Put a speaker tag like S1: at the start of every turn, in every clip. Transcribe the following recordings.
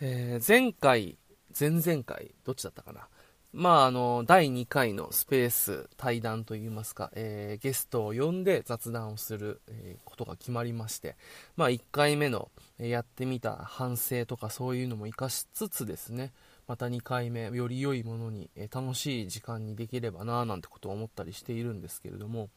S1: えー、前回、前々回、どっちだったかな？まあ、あの、第2回のスペース対談といいますか、えー、ゲストを呼んで雑談をする、え、ことが決まりまして、まあ、1回目の、え、やってみた反省とかそういうのも活かしつつですね、また2回目、より良いものに、え楽しい時間にできればな、なんてことを思ったりしているんですけれども、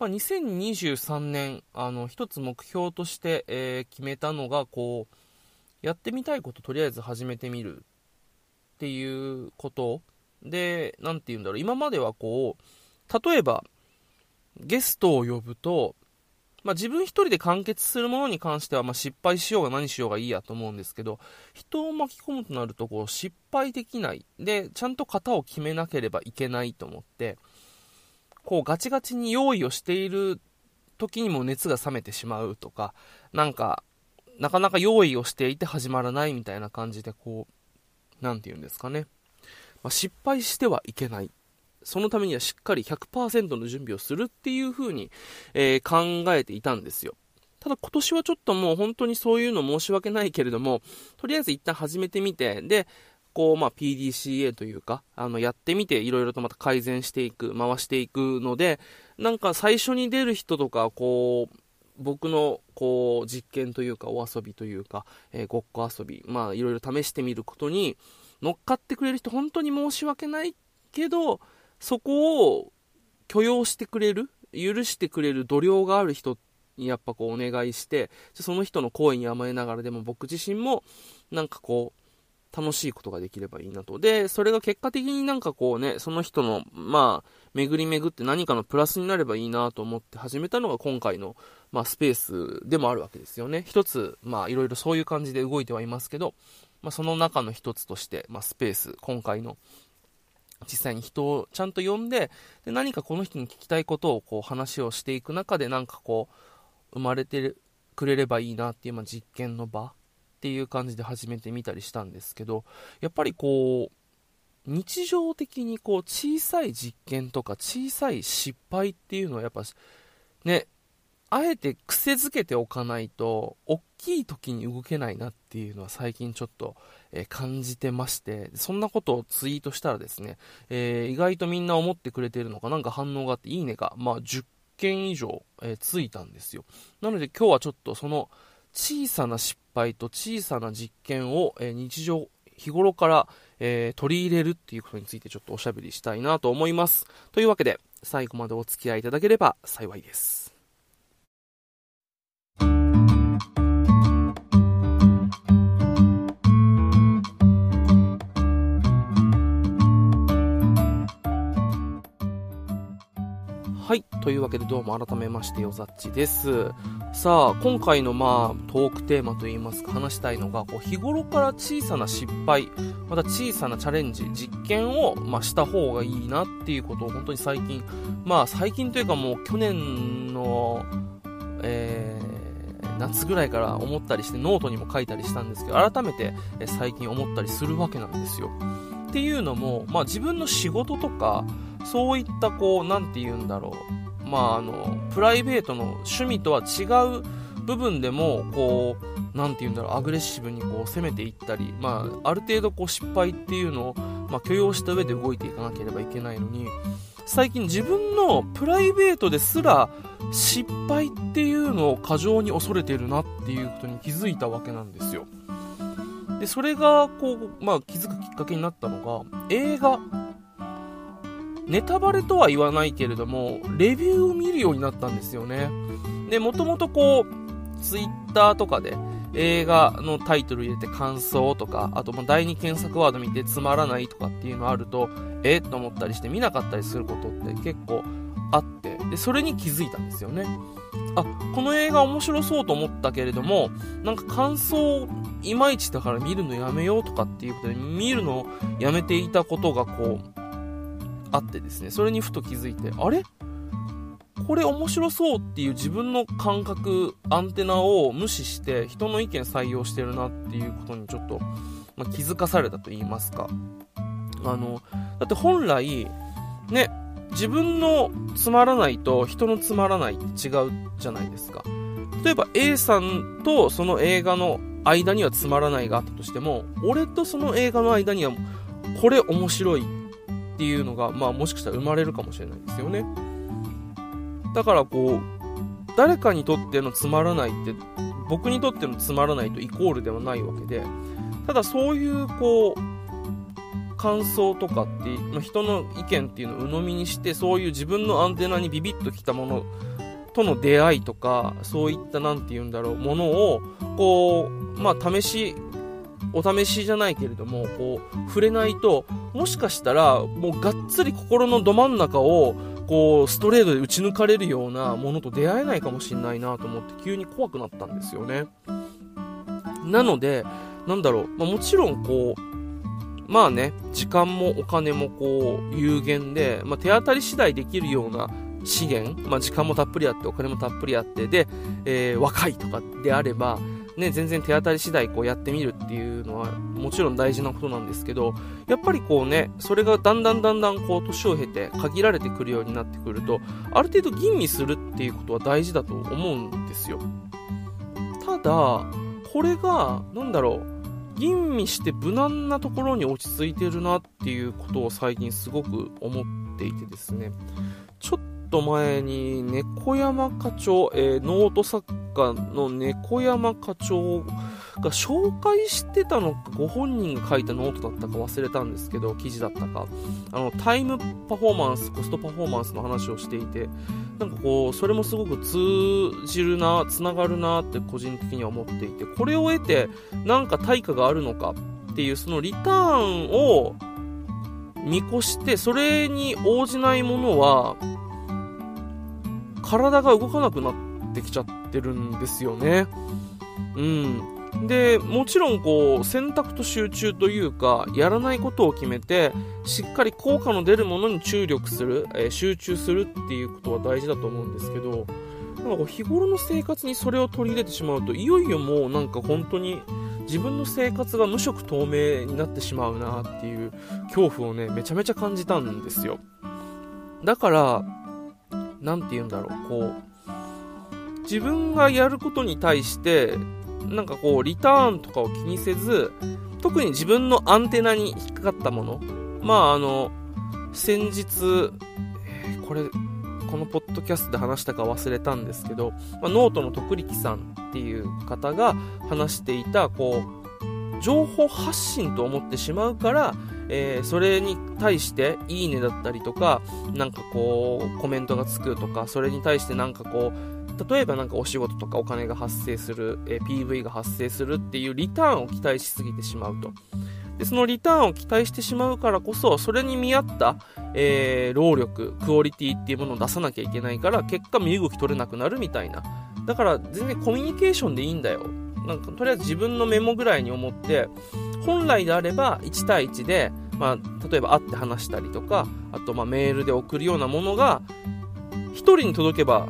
S1: まあ、2023年、あの、一つ目標として、え決めたのが、こう、やってみたいこととりあえず始めてみるっていうこと。で、何て言うんだろう、今まではこう、例えば、ゲストを呼ぶと、まあ、自分一人で完結するものに関しては、まあ、失敗しようが何しようがいいやと思うんですけど、人を巻き込むとなると、こう、失敗できない。で、ちゃんと型を決めなければいけないと思って、こう、ガチガチに用意をしている時にも熱が冷めてしまうとか、なんか、なかなか用意をしていて始まらないみたいな感じで、こう、なんて言うんですかね。まあ、失敗してはいけない。そのためにはしっかり100%の準備をするっていう風に、えー、考えていたんですよ。ただ今年はちょっともう本当にそういうの申し訳ないけれども、とりあえず一旦始めてみて、で、こう、まあ、PDCA というか、あの、やってみて、いろいろとまた改善していく、回していくので、なんか最初に出る人とか、こう、僕のこう実験というかお遊びというか、えー、ごっこ遊び、まあいろいろ試してみることに乗っかってくれる人本当に申し訳ないけど、そこを許容してくれる、許してくれる度量がある人にやっぱこうお願いして、その人の声に甘えながらでも僕自身もなんかこう、楽しいことができればいいなと。で、それが結果的になんかこうね、その人の、まあ、巡り巡って何かのプラスになればいいなと思って始めたのが今回の、まあ、スペースでもあるわけですよね。一つ、まあ、いろいろそういう感じで動いてはいますけど、まあ、その中の一つとして、まあ、スペース、今回の、実際に人をちゃんと呼んで、で何かこの人に聞きたいことをこう話をしていく中で、なんかこう、生まれてくれればいいなっていう、まあ、実験の場っていう感じで始めてみたりしたんですけど、やっぱりこう、日常的にこう小さい実験とか小さい失敗っていうのはやっぱね、あえて癖づけておかないと、大きい時に動けないなっていうのは最近ちょっと、えー、感じてまして、そんなことをツイートしたらですね、えー、意外とみんな思ってくれてるのかなんか反応があって、いいねが、まあ、10件以上、えー、ついたんですよ。なので今日はちょっとその小さな失敗と小さな実験を、え、日常、日頃から、え、取り入れるっていうことについてちょっとおしゃべりしたいなと思います。というわけで、最後までお付き合いいただければ幸いです。というわけでどうも改めましてよざっちです。さあ、今回のまあトークテーマといいますか話したいのが、こう日頃から小さな失敗、また小さなチャレンジ、実験をまあした方がいいなっていうことを本当に最近、まあ最近というかもう去年の、えー、夏ぐらいから思ったりしてノートにも書いたりしたんですけど、改めて最近思ったりするわけなんですよ。っていうのも、まあ自分の仕事とか、そういったこう、なんて言うんだろう。まああの、プライベートの趣味とは違う部分でも、こう、なんて言うんだろう、アグレッシブにこう攻めていったり、まあ、ある程度こう失敗っていうのを、まあ、許容した上で動いていかなければいけないのに、最近自分のプライベートですら失敗っていうのを過剰に恐れてるなっていうことに気づいたわけなんですよ。で、それがこう、まあ気づくきっかけになったのが、映画ネタバレとは言わないけれども、レビューを見るようになったんですよね。で、もともとこう、ツイッターとかで映画のタイトル入れて感想とか、あとま第2検索ワード見てつまらないとかっていうのあると、え？と思ったりして見なかったりすることって結構あって、で、それに気づいたんですよね。あ、この映画面白そうと思ったけれども、なんか感想いまいちだから見るのやめようとかっていうことで、見るのをやめていたことがこう、あってですね、それにふと気づいて、あれ？これ面白そうっていう自分の感覚、アンテナを無視して人の意見採用してるなっていうことにちょっと、まあ、気づかされたと言いますか。あの、だって本来、ね、自分のつまらないと人のつまらないって違うじゃないですか。例えば A さんとその映画の間にはつまらないがあったとしても、俺とその映画の間にはこれ面白いっていうのが、まあもしかしたら生まれるかもしれないですよね。だからこう、誰かにとってのつまらないって僕にとってのつまらないとイコールではないわけで、ただそういうこう、感想とかってま、人の意見っていうのを鵜呑みにして、そういう自分のアンテナにビビッときたものとの出会いとか、そういった何て言うんだろう、ものを、こう、まあ試し、お試しじゃないけれども、こう、触れないと、もしかしたら、もうがっつり心のど真ん中を、こう、ストレートで打ち抜かれるようなものと出会えないかもしんないなと思って急に怖くなったんですよね。なので、なんだろう、まあ、もちろんこう、まあね、時間もお金もこう、有限で、まあ、手当たり次第できるような資源、まあ、時間もたっぷりあって、お金もたっぷりあって、で、えー、若いとかであれば、ね、全然手当たり次第こうやってみるっていうのはもちろん大事なことなんですけど、やっぱりこうね、それがだんだんだんだんこう年を経て限られてくるようになってくると、ある程度吟味するっていうことは大事だと思うんですよ。ただ、これが、なんだろう、吟味して無難なところに落ち着いてるなっていうことを最近すごく思っていてですね、ちょっと前に猫山課長、えー、ノート作家の猫山課長が紹介してたのか、ご本人が書いたノートだったか忘れたんですけど、記事だったか、あの、タイムパフォーマンス、コストパフォーマンスの話をしていて、なんかこう、それもすごく通じるな、つながるなって個人的には思っていて、これを得て、なんか対価があるのかっていう、そのリターンを見越して、それに応じないものは、体が動かなくなっってきちゃってるんですよね。うん。で、もちろんこう、選択と集中というか、やらないことを決めて、しっかり効果の出るものに注力する、えー、集中するっていうことは大事だと思うんですけど、なんかこう日頃の生活にそれを取り入れてしまうと、いよいよもうなんか本当に自分の生活が無色透明になってしまうなっていう恐怖をね、めちゃめちゃ感じたんですよ。だから、何て言うんだろう、こう、自分がやることに対して、なんかこう、リターンとかを気にせず、特に自分のアンテナに引っかかったもの、まああの、先日、え、これ、このポッドキャストで話したか忘れたんですけど、まあ、ノートの徳力さんっていう方が話していた、こう、情報発信と思ってしまうから、えー、それに対して、いいねだったりとか、なんかこう、コメントがつくとか、それに対してなんかこう、例えばなんかお仕事とかお金が発生する、え、PV が発生するっていうリターンを期待しすぎてしまうと。で、そのリターンを期待してしまうからこそ、それに見合った、えー、労力、クオリティっていうものを出さなきゃいけないから、結果身動き取れなくなるみたいな。だから全然コミュニケーションでいいんだよ。なんかとりあえず自分のメモぐらいに思って、本来であれば1対1で、まあ、例えば会って話したりとか、あとまメールで送るようなものが、1人に届けば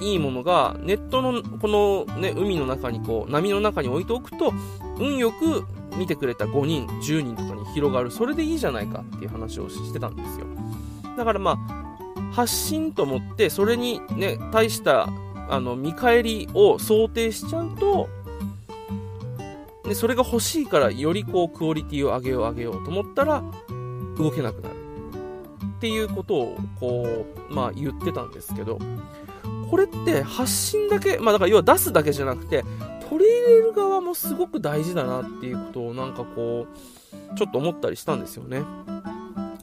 S1: いいものが、ネットのこの、ね、海の中にこう、波の中に置いておくと、運よく見てくれた5人、10人とかに広がる。それでいいじゃないかっていう話をしてたんですよ。だからまあ、発信と思って、それにね、対した、あの、見返りを想定しちゃうと、で、それが欲しいから、よりこう、クオリティを上げよう上げようと思ったら、動けなくなる。っていうことを、こう、まあ言ってたんですけど、これって発信だけ、まあだから要は出すだけじゃなくて、取り入れる側もすごく大事だなっていうことをなんかこう、ちょっと思ったりしたんですよね。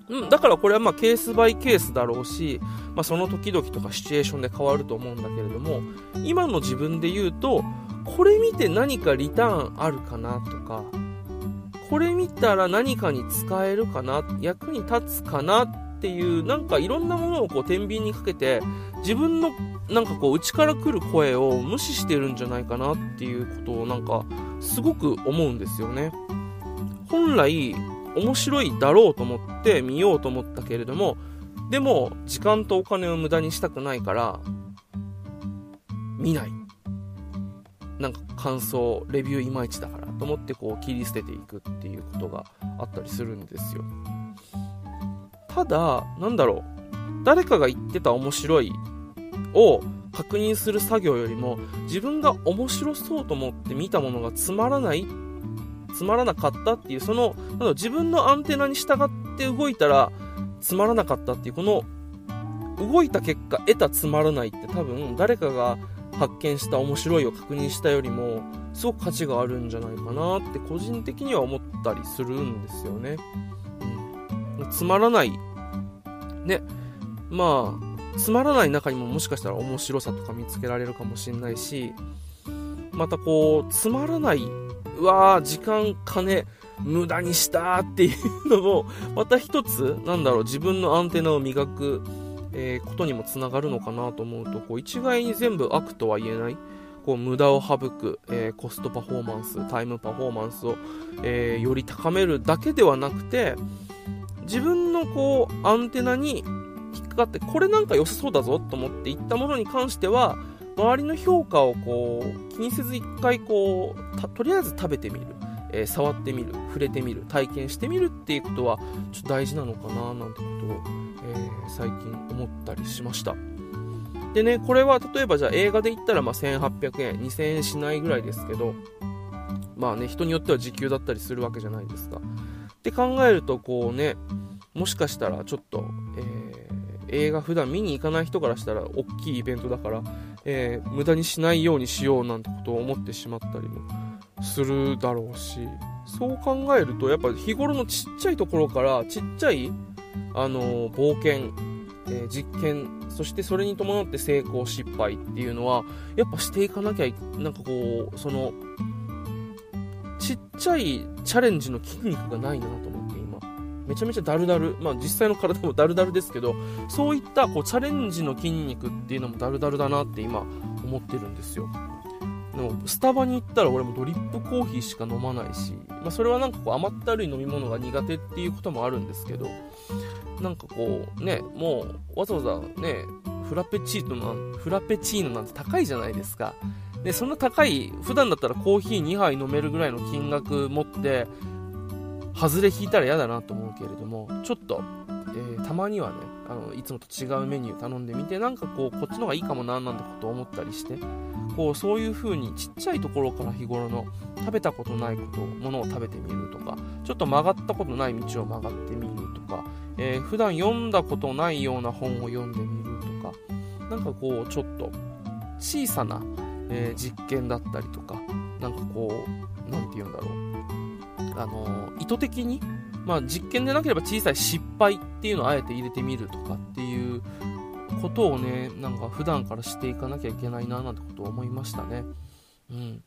S1: うん、だからこれはまあケースバイケースだろうし、まあ、その時々とかシチュエーションで変わると思うんだけれども、今の自分で言うと、これ見て何かリターンあるかなとか、これ見たら何かに使えるかな、役に立つかなっていう、なんかいろんなものをこう天秤にかけて、自分のなんかこう内から来る声を無視してるんじゃないかなっていうことをなんかすごく思うんですよね。本来面白いだろうと思って見ようと思ったけれども、でも時間とお金を無駄にしたくないから、見ない。なんか感想、レビューいまいちだからと思ってこう切り捨てていくっていうことがあったりするんですよ。ただ、なんだろう。誰かが言ってた面白いを確認する作業よりも自分が面白そうと思って見たものがつまらないつまらなかったっていうそのなん自分のアンテナに従って動いたらつまらなかったっていうこの動いた結果得たつまらないって多分誰かが発見した面白いを確認したよりもすごく価値があるんじゃないかなって個人的には思ったりするんですよね。つまらない。ね。まあ、つまらない中にももしかしたら面白さとか見つけられるかもしれないし、またこう、つまらない、うわー、時間、金、無駄にしたっていうのも、また一つ、なんだろう、自分のアンテナを磨くえー、ことにもつながるのかなと思うとこう一概に全部悪とは言えないこう無駄を省く、えー、コストパフォーマンスタイムパフォーマンスを、えー、より高めるだけではなくて自分のこうアンテナに引っかかってこれなんか良さそうだぞと思っていったものに関しては周りの評価をこう気にせず一回こうとりあえず食べてみる、えー、触ってみる。触れてみる。体験してみるっていうことはちょっと大事なのかななんてことをえー、最近思ったりしました。でねこれは例えばじゃあ映画で言ったらまあ1800円2000円しないぐらいですけどまあね人によっては時給だったりするわけじゃないですか。って考えるとこうねもしかしたらちょっと、えー、映画普段見に行かない人からしたら大きいイベントだから、えー、無駄にしないようにしようなんてことを思ってしまったりもするだろうしそう考えるとやっぱ日頃のちっちゃいところからちっちゃいあの冒険、え、実験そしてそれに伴って成功失敗っていうのはやっぱしていかなきゃなんかこうそのちっちゃいチャレンジの筋肉がないなと思って今。めちゃめちゃダルダルまあ実際の体もダルダルですけどそういったこうチャレンジの筋肉っていうのもダルダルだなって今思ってるんですよ。でもスタバに行ったら俺もドリップコーヒーしか飲まないし、まあ、それはなんかこう甘ったるい飲み物が苦手っていうこともあるんですけどなんかこうねもうわざわざねフラペチーノなんフラペチーノなんて高いじゃないですか。でそんな高い普段だったらコーヒー2杯飲めるぐらいの金額持って外れ引いたら嫌だなと思うけれどもちょっと、えー、たまにはねあのいつもと違うメニュー頼んでみてなんかこうこっちの方がいいかもななんてこと思ったりしてこうそういう風にちっちゃいところから日頃の食べたことないことものを食べてみるとかちょっと曲がったことない道を曲がってみるとか、えー、普段読んだことないような本を読んでみるとかなんかこうちょっと小さな、えー、実験だったりとかなんかこう何て言うんだろうあのー、意図的にまあ実験でなければ小さい失敗っていうのをあえて入れてみるとかっていうことをね、なんか普段からしていかなきゃいけないななんてことを思いましたね。うん。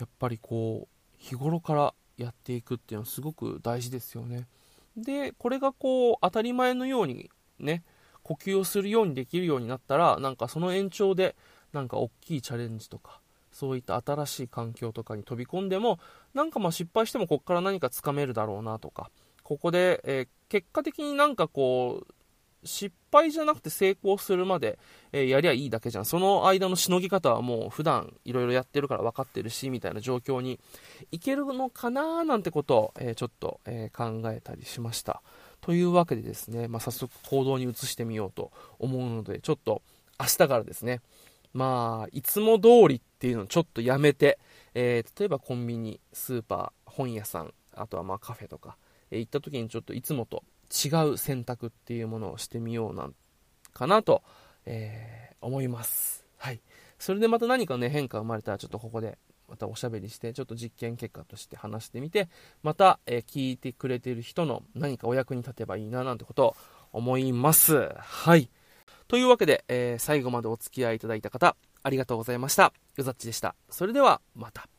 S1: やっぱりこう、日頃からやっていくっていうのはすごく大事ですよね。で、これがこう、当たり前のようにね、呼吸をするようにできるようになったら、なんかその延長で、なんか大きいチャレンジとか、そういった新しい環境とかに飛び込んでも、なんかまあ失敗してもここから何かつかめるだろうなとか、ここで、え、結果的になんかこう、失敗じゃなくて成功するまで、えー、やりゃいいだけじゃん。その間のしのぎ方はもう普段いろいろやってるから分かってるし、みたいな状況にいけるのかななんてことを、えー、ちょっと、えー、考えたりしました。というわけでですね、まあ、早速行動に移してみようと思うので、ちょっと明日からですね、まあ、いつも通りっていうのをちょっとやめて、え例えばコンビニ、スーパー、本屋さん、あとはまあカフェとか、え行った時にちょっといつもと違う選択っていうものをしてみようなんかなと、えー、思います。はい。それでまた何かね、変化生まれたらちょっとここでまたおしゃべりして、ちょっと実験結果として話してみて、また、えー、聞いてくれてる人の何かお役に立てばいいななんてことを思います。はい。というわけで、えー、最後までお付き合いいただいた方、ありがとうございました。よざっちでした。それでは、また。